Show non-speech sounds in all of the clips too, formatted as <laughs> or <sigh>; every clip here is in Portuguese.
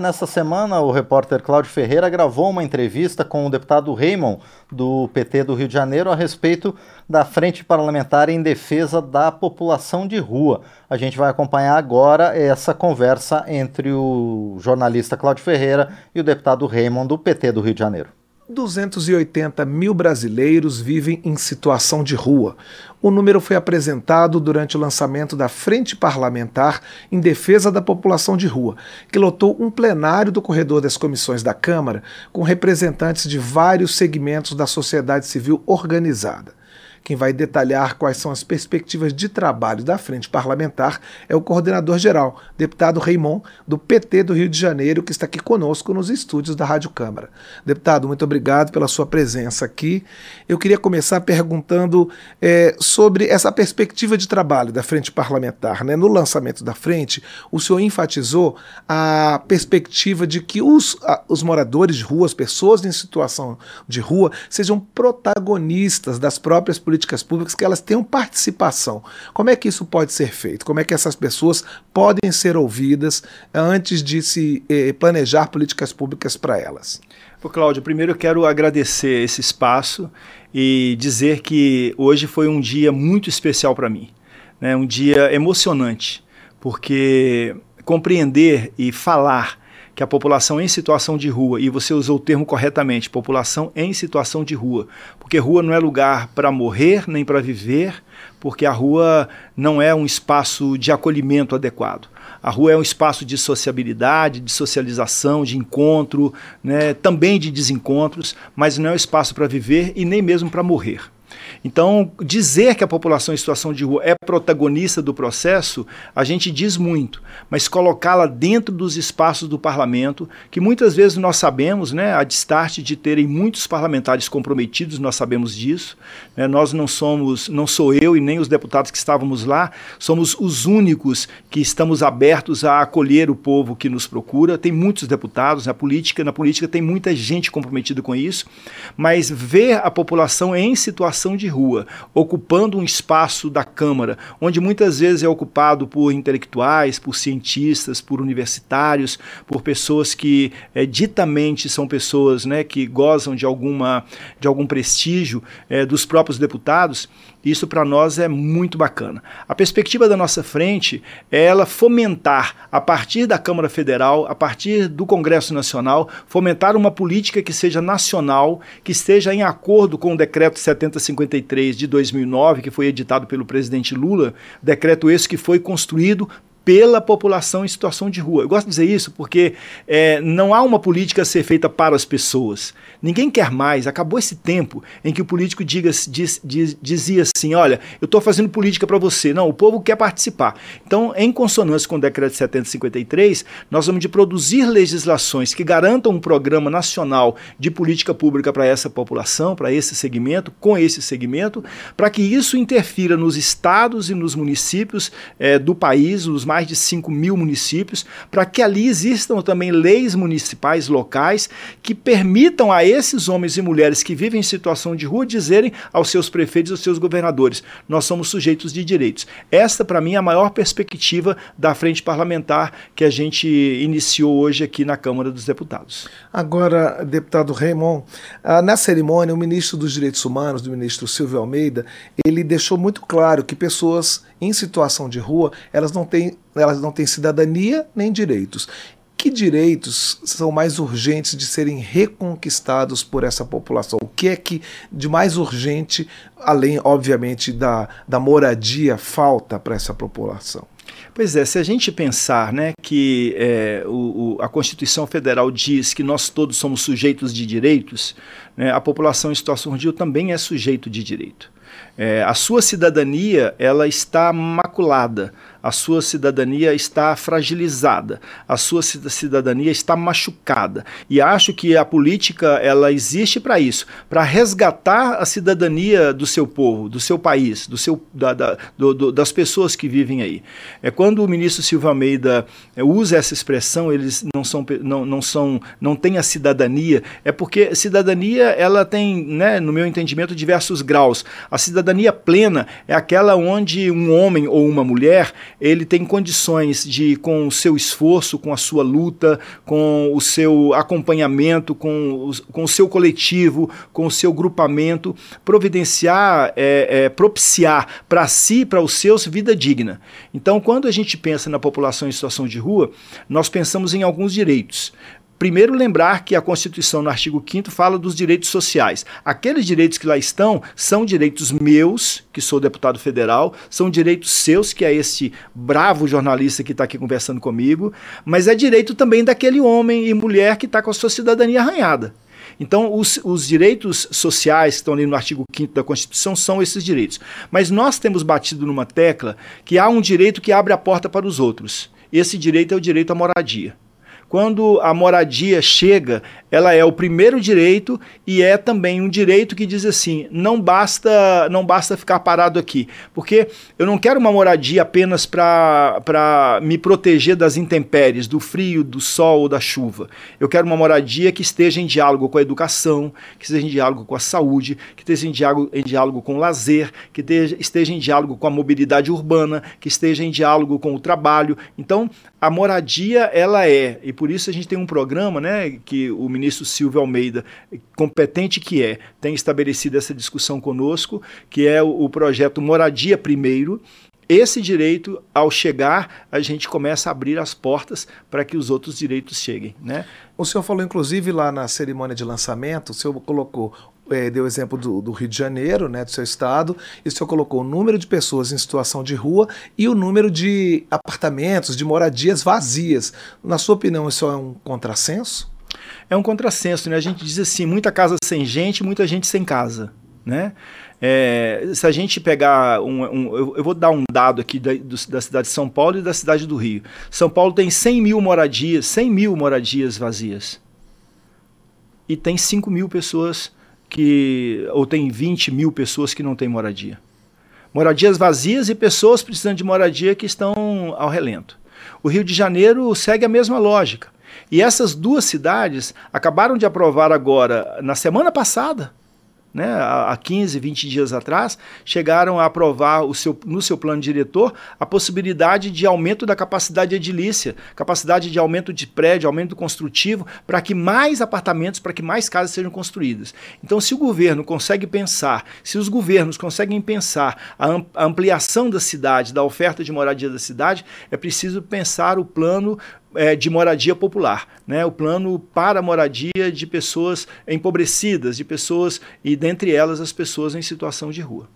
Nessa semana, o repórter Cláudio Ferreira gravou uma entrevista com o deputado Raymond, do PT do Rio de Janeiro, a respeito da Frente Parlamentar em Defesa da População de Rua. A gente vai acompanhar agora essa conversa entre o jornalista Cláudio Ferreira e o deputado Raymond, do PT do Rio de Janeiro. 280 mil brasileiros vivem em situação de rua. O número foi apresentado durante o lançamento da Frente Parlamentar em Defesa da População de Rua, que lotou um plenário do corredor das comissões da Câmara com representantes de vários segmentos da sociedade civil organizada. Quem vai detalhar quais são as perspectivas de trabalho da frente parlamentar é o coordenador-geral, deputado Raimon, do PT do Rio de Janeiro, que está aqui conosco nos estúdios da Rádio Câmara. Deputado, muito obrigado pela sua presença aqui. Eu queria começar perguntando é, sobre essa perspectiva de trabalho da frente parlamentar. Né? No lançamento da frente, o senhor enfatizou a perspectiva de que os, a, os moradores de rua, as pessoas em situação de rua, sejam protagonistas das próprias políticas políticas públicas que elas tenham participação. Como é que isso pode ser feito? Como é que essas pessoas podem ser ouvidas antes de se eh, planejar políticas públicas para elas? Pô, Cláudio, primeiro eu quero agradecer esse espaço e dizer que hoje foi um dia muito especial para mim, né? um dia emocionante, porque compreender e falar que a população em situação de rua, e você usou o termo corretamente, população em situação de rua, porque rua não é lugar para morrer nem para viver, porque a rua não é um espaço de acolhimento adequado. A rua é um espaço de sociabilidade, de socialização, de encontro, né, também de desencontros, mas não é um espaço para viver e nem mesmo para morrer. Então, dizer que a população em situação de rua é protagonista do processo, a gente diz muito, mas colocá-la dentro dos espaços do parlamento, que muitas vezes nós sabemos, né, a destarte de terem muitos parlamentares comprometidos, nós sabemos disso. Né, nós não somos, não sou eu e nem os deputados que estávamos lá, somos os únicos que estamos abertos a acolher o povo que nos procura. Tem muitos deputados na política, na política tem muita gente comprometida com isso, mas ver a população em situação de rua, ocupando um espaço da Câmara, onde muitas vezes é ocupado por intelectuais, por cientistas, por universitários, por pessoas que é, ditamente são pessoas né, que gozam de, alguma, de algum prestígio é, dos próprios deputados, isso para nós é muito bacana. A perspectiva da nossa frente é ela fomentar, a partir da Câmara Federal, a partir do Congresso Nacional, fomentar uma política que seja nacional, que esteja em acordo com o decreto 7053 de 2009, que foi editado pelo presidente Lula, decreto esse que foi construído pela população em situação de rua. Eu gosto de dizer isso porque é, não há uma política a ser feita para as pessoas. Ninguém quer mais. Acabou esse tempo em que o político diga, diz, diz, dizia assim: olha, eu estou fazendo política para você. Não, o povo quer participar. Então, em consonância com o decreto 7053, nós vamos de produzir legislações que garantam um programa nacional de política pública para essa população, para esse segmento, com esse segmento, para que isso interfira nos estados e nos municípios é, do país, os mais mais de 5 mil municípios, para que ali existam também leis municipais locais que permitam a esses homens e mulheres que vivem em situação de rua dizerem aos seus prefeitos aos seus governadores: nós somos sujeitos de direitos. Esta, para mim, é a maior perspectiva da frente parlamentar que a gente iniciou hoje aqui na Câmara dos Deputados. Agora, deputado Raymond, ah, na cerimônia, o ministro dos Direitos Humanos, o ministro Silvio Almeida, ele deixou muito claro que pessoas em situação de rua, elas não têm elas não têm cidadania nem direitos. Que direitos são mais urgentes de serem reconquistados por essa população? O que é que de mais urgente, além, obviamente, da, da moradia, falta para essa população? Pois é, se a gente pensar né, que é, o, o, a Constituição Federal diz que nós todos somos sujeitos de direitos, né, a população em situação de também é sujeito de direito. É, a sua cidadania ela está maculada, a sua cidadania está fragilizada, a sua cidadania está machucada. E acho que a política ela existe para isso, para resgatar a cidadania do seu povo, do seu país, do seu, da, da, do, do, das pessoas que vivem aí. É quando o ministro Silva Almeida é, usa essa expressão, eles não são, não, não são, não têm a cidadania, é porque cidadania ela tem, né, no meu entendimento, diversos graus. A cidadania plena é aquela onde um homem ou uma mulher ele tem condições de, com o seu esforço, com a sua luta, com o seu acompanhamento, com o, com o seu coletivo, com o seu grupamento, providenciar, é, é, propiciar para si, para os seus, vida digna. Então, quando a gente pensa na população em situação de rua, nós pensamos em alguns direitos. Primeiro, lembrar que a Constituição, no artigo 5, fala dos direitos sociais. Aqueles direitos que lá estão são direitos meus, que sou deputado federal, são direitos seus, que é este bravo jornalista que está aqui conversando comigo, mas é direito também daquele homem e mulher que está com a sua cidadania arranhada. Então, os, os, direitos sociais que estão ali no artigo 5 da Constituição são esses direitos. Mas nós temos batido numa tecla que há um direito que abre a porta para os outros. Esse direito é o direito à moradia. Quando a moradia chega, ela é o primeiro direito e é também um direito que diz assim: não basta, não basta ficar parado aqui, porque eu não quero uma moradia apenas para me proteger das intempéries, do frio, do sol, da chuva. Eu quero uma moradia que esteja em diálogo com a educação, que esteja em diálogo com a saúde, que esteja em diálogo, em diálogo com o lazer, que esteja, esteja em diálogo com a mobilidade urbana, que esteja em diálogo com o trabalho. Então, a moradia ela é, e por isso a gente tem um programa, né, que o ministro Silvio Almeida, competente que é, tem estabelecido essa discussão conosco, que é o, o projeto Moradia Primeiro. Esse direito, ao chegar, a gente começa a abrir as portas para que os outros direitos cheguem. Né? O senhor falou, inclusive, lá na cerimônia de lançamento, o senhor colocou é, deu exemplo do, do, Rio de Janeiro, né, do seu estado, e o senhor colocou o número de pessoas em situação de rua e o número de apartamentos, de moradias vazias. Na sua opinião, isso é um contrassenso? É um contrassenso, né? A gente diz assim, muita casa sem gente, muita gente sem casa, né? É, se a gente pegar um, um eu, eu, vou dar um dado aqui da, do, da, cidade de São Paulo e da cidade do Rio. São Paulo tem 100 mil moradias, 100 mil moradias vazias. E tem 5 mil pessoas que ou tem 20 mil pessoas que não têm moradia. Moradias vazias e pessoas precisando de moradia que estão ao relento. O Rio de Janeiro segue a mesma lógica. E essas duas cidades acabaram de aprovar agora, na semana passada, né, há 15, 20 dias atrás, chegaram a aprovar o seu, no seu plano diretor a possibilidade de aumento da capacidade edilícia, capacidade de aumento de prédio, aumento construtivo, para que mais apartamentos, para que mais casas sejam construídas. Então, se o governo consegue pensar, se os governos conseguem pensar a ampliação da cidade, da oferta de moradia da cidade, é preciso pensar o plano é, de moradia popular, né? o plano para moradia de pessoas empobrecidas, de pessoas, e dentre elas as pessoas em situação de rua.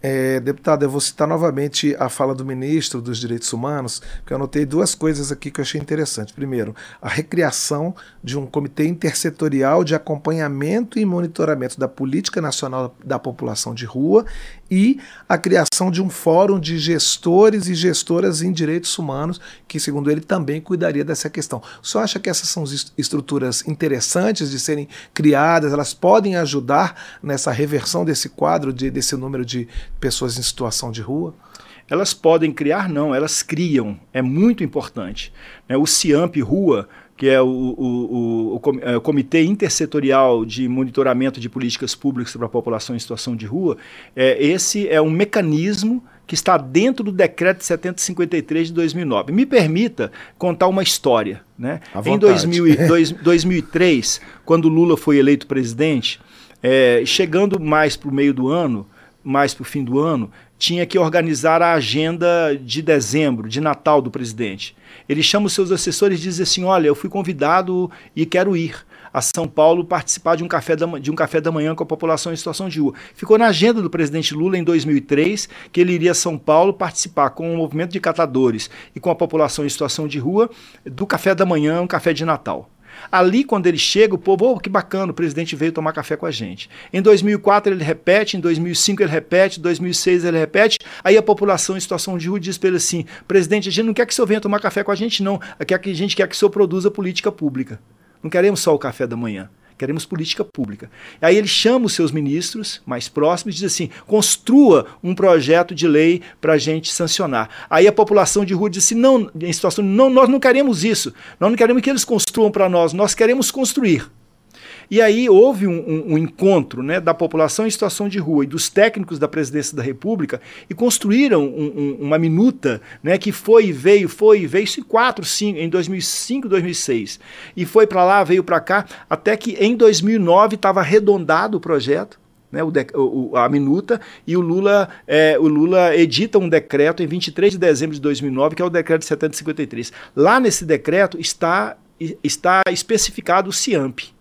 É, deputado, eu vou citar novamente a fala do ministro dos Direitos Humanos, porque eu anotei duas coisas aqui que eu achei interessante. Primeiro, a recriação de um comitê intersetorial de acompanhamento e monitoramento da política nacional da população de rua e a criação de um fórum de gestores e gestoras em direitos humanos, que, segundo ele, também cuidaria dessa questão. O senhor acha que essas são estruturas interessantes de serem criadas, elas podem ajudar nessa reversão desse quadro, de, desse número de pessoas em situação de rua? Elas podem criar, não, elas criam. É muito importante. Né? O CIAMP Rua que é o, o, o, é, o, Comitê Intersetorial de Monitoramento de Políticas Públicas para a População em Situação de Rua, é, esse é um mecanismo que está dentro do decreto 753 de 2009. Me permita contar uma história. Né? Em 2000, dois, 2003, <laughs> quando Lula foi eleito presidente, é, chegando mais para o meio do ano, mais para o fim do ano, tinha que organizar a agenda de dezembro, de Natal do presidente. Ele chama os seus assessores e diz assim: Olha, eu fui convidado e quero ir a São Paulo participar de um, café da, de um café da manhã com a população em situação de rua. Ficou na agenda do presidente Lula em 2003 que ele iria a São Paulo participar com o movimento de catadores e com a população em situação de rua do café da manhã, um café de Natal. Ali, quando ele chega, o povo, oh, que bacana, o presidente veio tomar café com a gente. Em 2004 ele repete, em 2005 ele repete, em 2006 ele repete. Aí a população em situação de rua diz para ele assim: presidente, a gente não quer que o senhor venha tomar café com a gente, não. A gente quer que o senhor produza política pública. Não queremos só o café da manhã. Queremos política pública. Aí ele chama os seus ministros mais próximos e diz assim: construa um projeto de lei para a gente sancionar. Aí a população de rua diz assim: não, em situação, não, nós não queremos isso. Nós não queremos que eles construam para nós, nós queremos construir. E aí houve um, um, um, encontro né, da população em situação de rua e dos técnicos da presidência da República e construíram um, uma minuta né, que foi e veio, foi e veio, isso em 4, 5, em 2005, 2006. E foi para lá, veio para cá, até que em 2009 estava arredondado o projeto. Né, o, o, a minuta e o Lula, é, o Lula edita um decreto em 23 de dezembro de 2009, que é o decreto de 753. Lá nesse decreto está, está especificado o CIAMP,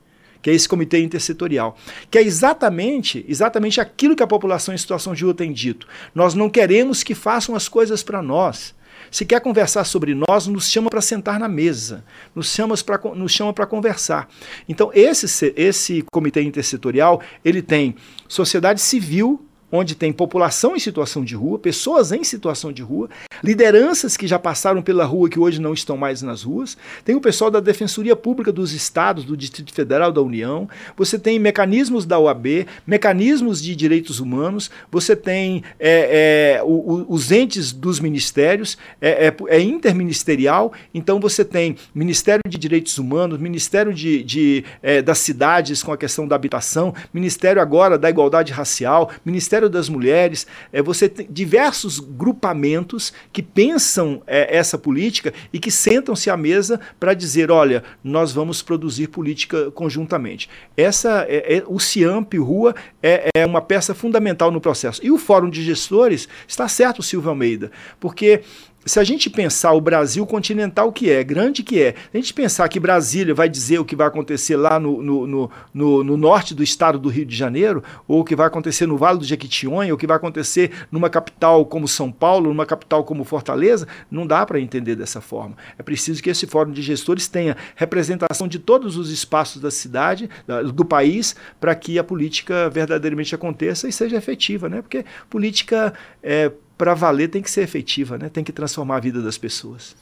que é esse comitê intersetorial, que é exatamente, exatamente aquilo que a população em situação de rua tem dito. Nós não queremos que façam as coisas para nós. Se quer conversar sobre nós, nos chama para sentar na mesa, nos chama para nos chama para conversar. Então esse esse comitê intersetorial, ele tem sociedade civil onde tem população em situação de rua, pessoas em situação de rua, lideranças que já passaram pela rua que hoje não estão mais nas ruas, tem o pessoal da Defensoria Pública dos Estados, do Distrito Federal da União, você tem mecanismos da OAB, mecanismos de direitos humanos, você tem é, é, o, o, os entes dos ministérios, é, é, é, interministerial, então você tem Ministério de Direitos Humanos, Ministério de, de é, das Cidades com a questão da habitação, Ministério agora da Igualdade Racial, Ministério das Mulheres, é, você tem diversos grupamentos que pensam é, essa política e que sentam-se à mesa para dizer: olha, nós vamos produzir política conjuntamente. Essa, é, é, o CIAMP Rua é, é uma peça fundamental no processo. E o Fórum de Gestores, está certo, Silvio Almeida, porque se a gente pensar o Brasil continental que é, grande que é, a gente pensar que Brasília vai dizer o que vai acontecer lá no, no, no, no, no norte do estado do Rio de Janeiro, ou o que vai acontecer no Vale do Jequitinhonha, ou o que vai acontecer numa capital como São Paulo, numa capital como Fortaleza, não dá para entender dessa forma. É preciso que esse fórum de gestores tenha representação de todos os espaços da cidade, do país, para que a política verdadeiramente aconteça e seja efetiva, né? Porque política é, para valer tem que ser efetiva, né? tem que transformar a vida das pessoas.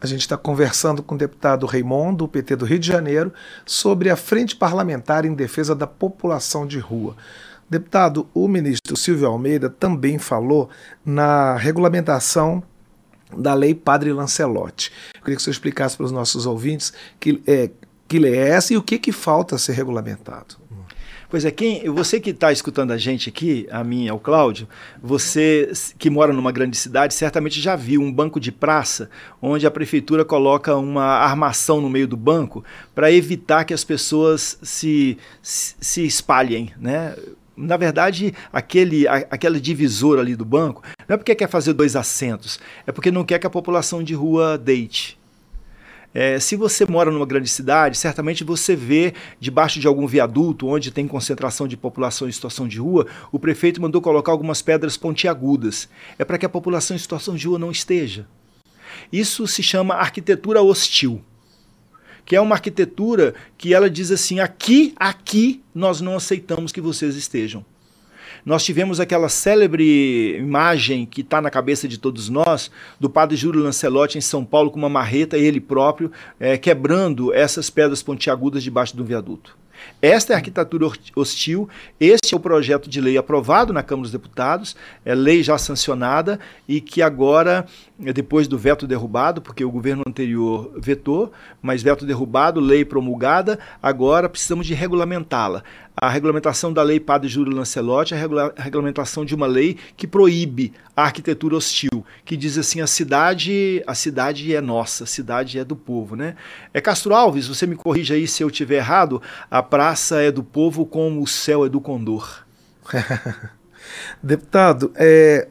A gente está conversando com o deputado Raimundo, do PT do Rio de Janeiro, sobre a Frente Parlamentar em Defesa da População de Rua. Deputado, o ministro Silvio Almeida também falou na regulamentação da Lei Padre Lancelotti. Eu queria que você explicasse para os nossos ouvintes que, é, que lei é essa e o que, que falta ser regulamentado. Pois é, quem, você que está escutando a gente aqui, a mim ao Cláudio, você que mora numa grande cidade, certamente já viu um banco de praça onde a prefeitura coloca uma armação no meio do banco para evitar que as pessoas se, se espalhem, né? na verdade, aquele, aquela divisora ali do banco, não é porque quer fazer dois assentos, é porque não quer que a população de rua deite. É, se você mora numa grande cidade, certamente você vê debaixo de algum viaduto onde tem concentração de população em situação de rua, o prefeito mandou colocar algumas pedras pontiagudas. É para que a população em situação de rua não esteja. Isso se chama arquitetura hostil que é uma arquitetura que ela diz assim: aqui, aqui nós não aceitamos que vocês estejam. Nós tivemos aquela célebre imagem que está na cabeça de todos nós, do padre Júlio Lancelotti em São Paulo com uma marreta, ele próprio, é, quebrando essas pedras pontiagudas debaixo do viaduto. Esta é a arquitetura hostil, este é o projeto de lei aprovado na Câmara dos Deputados, é lei já sancionada e que agora, depois do veto derrubado, porque o governo anterior vetou, mas veto derrubado, lei promulgada, agora precisamos de regulamentá-la a regulamentação da lei Padre Júlio Lancelotti, a, regula a regulamentação de uma lei que proíbe a arquitetura hostil, que diz assim, a cidade, a cidade é nossa, a cidade é do povo, né? É Castro Alves, você me corrija aí se eu tiver errado, a praça é do povo como o céu é do condor. <laughs> Deputado, é,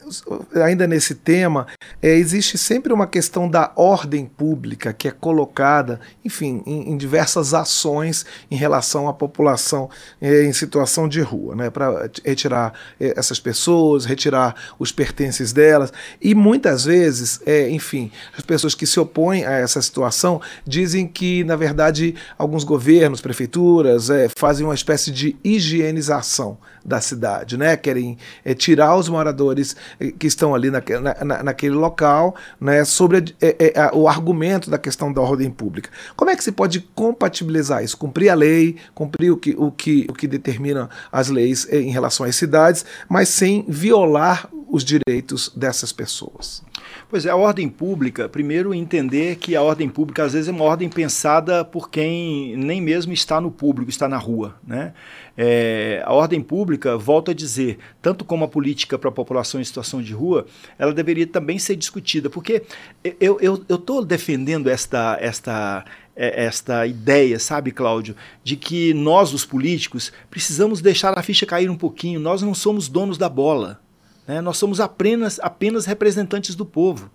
ainda nesse tema, é, existe sempre uma questão da ordem pública que é colocada, enfim, em, em diversas ações em relação à população é, em situação de rua, né, para retirar é, essas pessoas, retirar os pertences delas. E muitas vezes, é, enfim, as pessoas que se opõem a essa situação dizem que, na verdade, alguns governos, prefeituras, é, fazem uma espécie de higienização da cidade, né? Querem é, tirar os moradores é, que estão ali na, na, naquele local né, sobre é, é, o argumento da questão da ordem pública. Como é que se pode compatibilizar isso? Cumprir a lei, cumprir o que, o que, o que determina as leis em relação às cidades, mas sem violar os direitos dessas pessoas. Pois é, a ordem pública, primeiro entender que a ordem pública às vezes é uma ordem pensada por quem nem mesmo está no público, está na rua. Né? É, a ordem pública, volto a dizer, tanto como a política para a população em situação de rua, ela deveria também ser discutida, porque eu estou defendendo esta, esta, é, esta ideia, sabe, Cláudio, de que nós, os políticos, precisamos deixar a ficha cair um pouquinho, nós não somos donos da bola. Né? Nós somos apenas, apenas representantes do povo.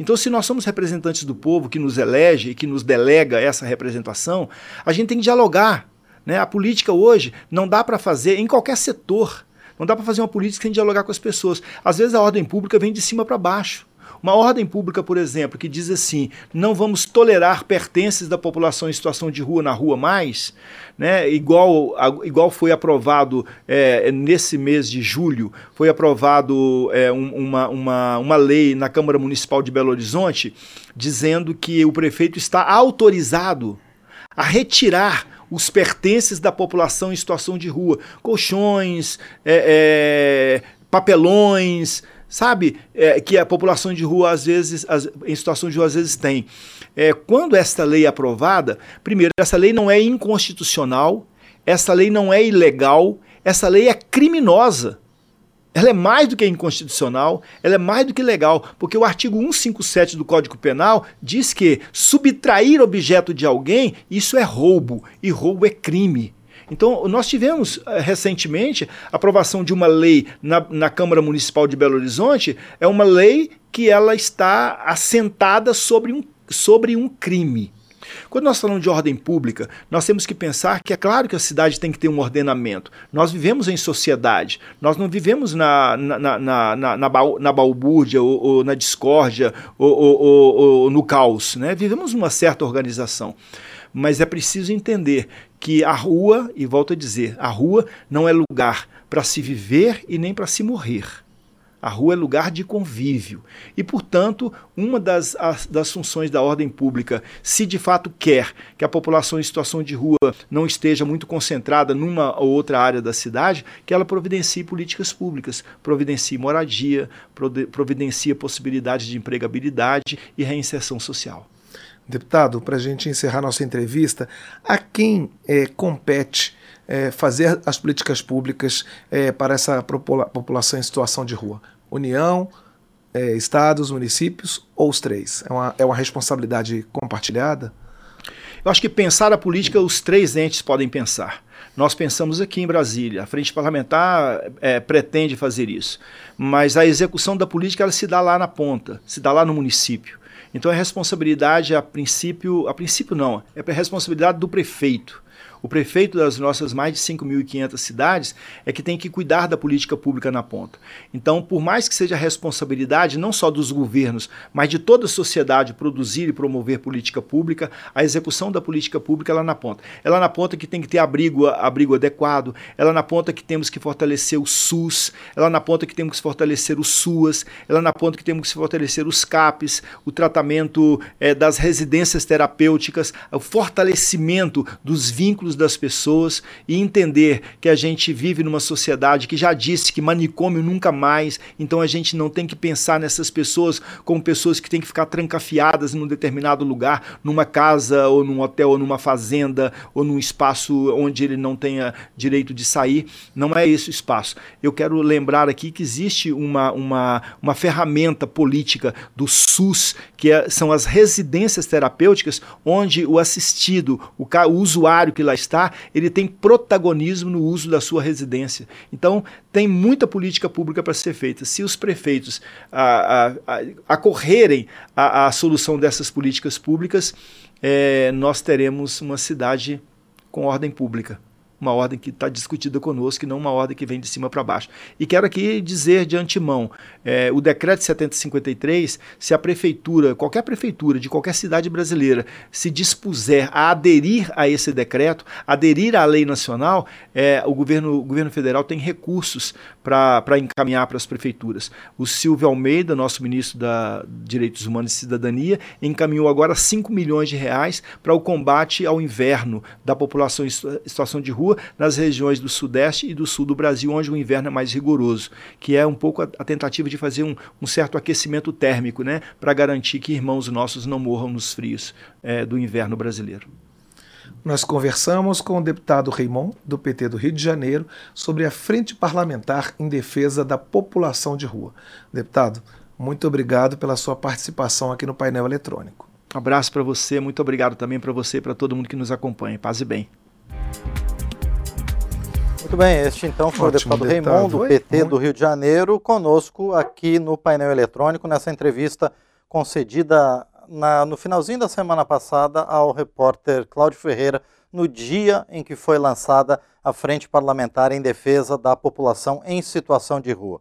Então, se nós somos representantes do povo que nos elege e que nos delega essa representação, a gente tem que dialogar. Né? A política hoje não dá para fazer em qualquer setor. Não dá para fazer uma política sem dialogar com as pessoas. Às vezes a ordem pública vem de cima para baixo. Uma ordem pública, por exemplo, que diz assim: não vamos tolerar pertences da população em situação de rua na rua mais, né, igual, igual foi aprovado é, nesse mês de julho, foi aprovado é, um, uma, uma, uma lei na Câmara Municipal de Belo Horizonte dizendo que o prefeito está autorizado a retirar os pertences da população em situação de rua, colchões, é, é papelões, sabe? É, que a população de rua, às vezes, as, em situação de rua, às vezes tem. É, quando esta lei é aprovada, primeiro, essa lei não é inconstitucional, essa lei não é ilegal, essa lei é criminosa. Ela é mais do que inconstitucional, ela é mais do que legal, porque o artigo 157 do Código Penal diz que subtrair objeto de alguém, isso é roubo, e roubo é crime. Então, nós tivemos eh, recentemente a aprovação de uma lei na, na Câmara Municipal de Belo Horizonte, é uma lei que ela está assentada sobre um, sobre um crime. Quando nós falamos de ordem pública, nós temos que pensar que é claro que a cidade tem que ter um ordenamento. Nós vivemos em sociedade, nós não vivemos na, na, na, na, na, na balbúrdia ou, ou, na discórdia ou, ou, ou, no caos. Né? Vivemos uma certa organização mas é preciso entender que a rua, e volto a dizer, a rua não é lugar para se viver e nem para se morrer. A rua é lugar de convívio. E, portanto, uma das, as, das funções da ordem pública, se de fato quer que a população em situação de rua não esteja muito concentrada numa ou outra área da cidade, que ela providencie políticas públicas, providencie moradia, providencie possibilidades de empregabilidade e reinserção social. Deputado, para a gente encerrar nossa entrevista, a quem é, compete é, fazer as políticas públicas é, para essa população em situação de rua? União, estados, municípios ou os três? É uma, é uma responsabilidade compartilhada? Eu acho que pensar a política, os três entes podem pensar. Nós pensamos aqui em Brasília, a frente parlamentar é, pretende fazer isso, mas a execução da política ela se dá lá na ponta, se dá lá no município. Então a responsabilidade, a princípio, a princípio não, é a responsabilidade do prefeito. O prefeito das nossas mais de 5.500 cidades é que tem que cuidar da política pública na ponta. Então, por mais que seja responsabilidade não só dos governos, mas de toda a sociedade produzir e promover política pública, a execução da política pública é lá na ponta. Ela na ponta que tem que ter abrigo, abrigo adequado, ela na ponta que temos que fortalecer o SUS, ela na ponta que temos que fortalecer o SUAS, ela na ponta que temos que fortalecer os CAPs, o tratamento é, das residências terapêuticas, o fortalecimento dos vínculos das pessoas e entender que a gente vive numa sociedade que já disse que manicômio nunca mais, então a gente não tem que pensar nessas pessoas como pessoas que têm que ficar trancafiadas em um determinado lugar, numa casa ou num hotel ou numa fazenda ou num espaço onde ele não tenha direito de sair. Não é esse o espaço. Eu quero lembrar aqui que existe uma, uma, uma ferramenta política do SUS, que é, são as residências terapêuticas, onde o assistido, o, o usuário que lá ele tem protagonismo no uso da sua residência. Então, tem muita política pública para ser feita. Se os prefeitos a, a, a, acorrerem à, solução dessas políticas públicas, é, nós teremos uma cidade com ordem pública. Uma ordem que está discutida conosco e não uma ordem que vem de cima para baixo. E quero aqui dizer de antemão, é, o decreto 7053, se a prefeitura, qualquer prefeitura de qualquer cidade brasileira, se dispuser a aderir a esse decreto, aderir à lei nacional, é, o, governo, o governo federal tem recursos para encaminhar para as prefeituras. O Silvio Almeida, nosso ministro da Direitos Humanos e Cidadania, encaminhou agora 5 milhões de reais para o combate ao inverno da população em situação de rua nas regiões do sudeste e do sul do Brasil, onde o inverno é mais rigoroso, que é um pouco a, a tentativa de fazer um, um, certo aquecimento térmico, né, para garantir que irmãos nossos não morram nos frios é, do inverno brasileiro. Nós conversamos com o deputado Raimon, do PT do Rio de Janeiro, sobre a frente parlamentar em defesa da população de rua. Deputado, muito obrigado pela sua participação aqui no painel eletrônico. Um abraço para você, muito obrigado também para você e para todo mundo que nos acompanha. Paz e bem. Muito bem, este então foi Ótimo o deputado Raimundo, do PT do Rio de Janeiro, conosco aqui no painel eletrônico, nessa entrevista concedida na, no finalzinho da semana passada ao repórter Cláudio Ferreira, no dia em que foi lançada a Frente Parlamentar em Defesa da População em Situação de Rua.